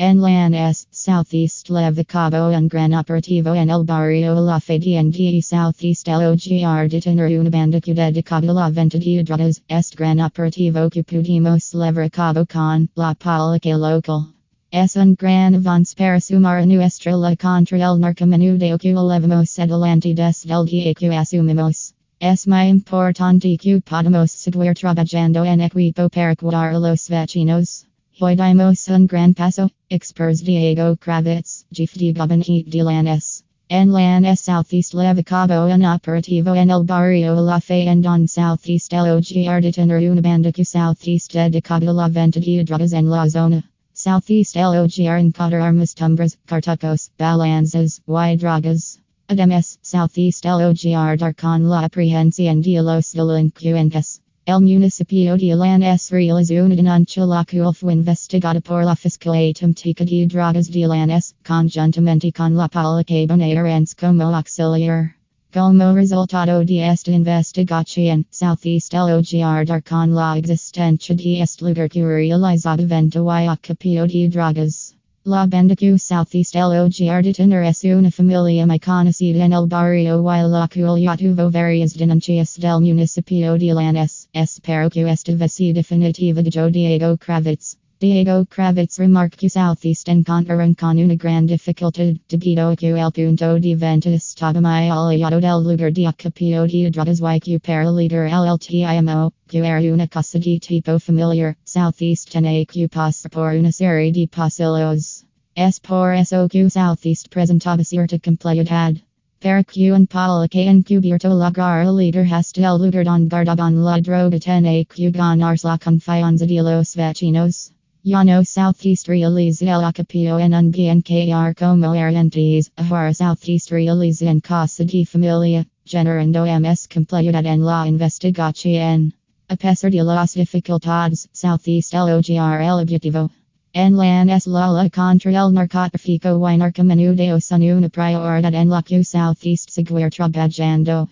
En Lanús, Southeast Levicabo and Gran operativo en el Barrio La DND Southeast LOGR de tener una banda que dedicada la venta de drogas, Est Gran operativo que pudimos levricabo con la policia local. Es un gran avance para sumar a nuestra la contra el narcomenudeo que levamos adelante desde el día que asumimos. Es muy importante que podamos seguir trabajando en equipo para cuidar a los vecinos. Hoy dimos un gran paso, expers Diego Kravetz, de gabinete de Lanús. En Lanús Southeast Levicabo un aperitivo en el barrio La Fe and on Southeast LOGR de tener una banda que Southeast a la venta de drogas en la zona. Southeast LOGR encounter armas tumbras, cartucos, balanzas, y drogas. Además, Southeast LOGR dar con la aprehensión de los delincuentes. El municipio de Lanús realiza una fue investigada por la Fiscalía Técnica de Drogas de Lanús, conjuntamente con la Policía Bonaerense como auxiliar. Como resultado de esta investigación, Southeast LOGR con la existencia de este lugar que realiza venta y acopio de drogas. La banda que Southeast tener es una familia muy conocida en el barrio y la cual tuvo varias denuncias del municipio de Lanús. Espero que esta vez definitiva de Joe Diego Kravetz. Diego Kravetz remarca que Southeast encontraron er, con una gran dificultad debido a que el punto de venta estaba muy alejado del lugar de acopio de drogas y que para líder LLTIMO, que era una cosa de tipo familiar, Southeast tenía que pasar por una serie de pasillos. Es por eso que Southeast presentaba cierta complejidad. Para que un policia encubierto lograr líder hasta el lugar donde guardaban la droga tenía que ganarse la confianza de los vecinos. Llano Southeast realiza el acopio en un BNKR como herentes, ahora Southeast realiza en casa de familia, generando MS complejidad en la investigación. A pesar de las dificultades, Southeast logr el objetivo. En la Lala contra el narcotráfico y narcomenudeo son una prioridad en la que Southeast seguir trabajando.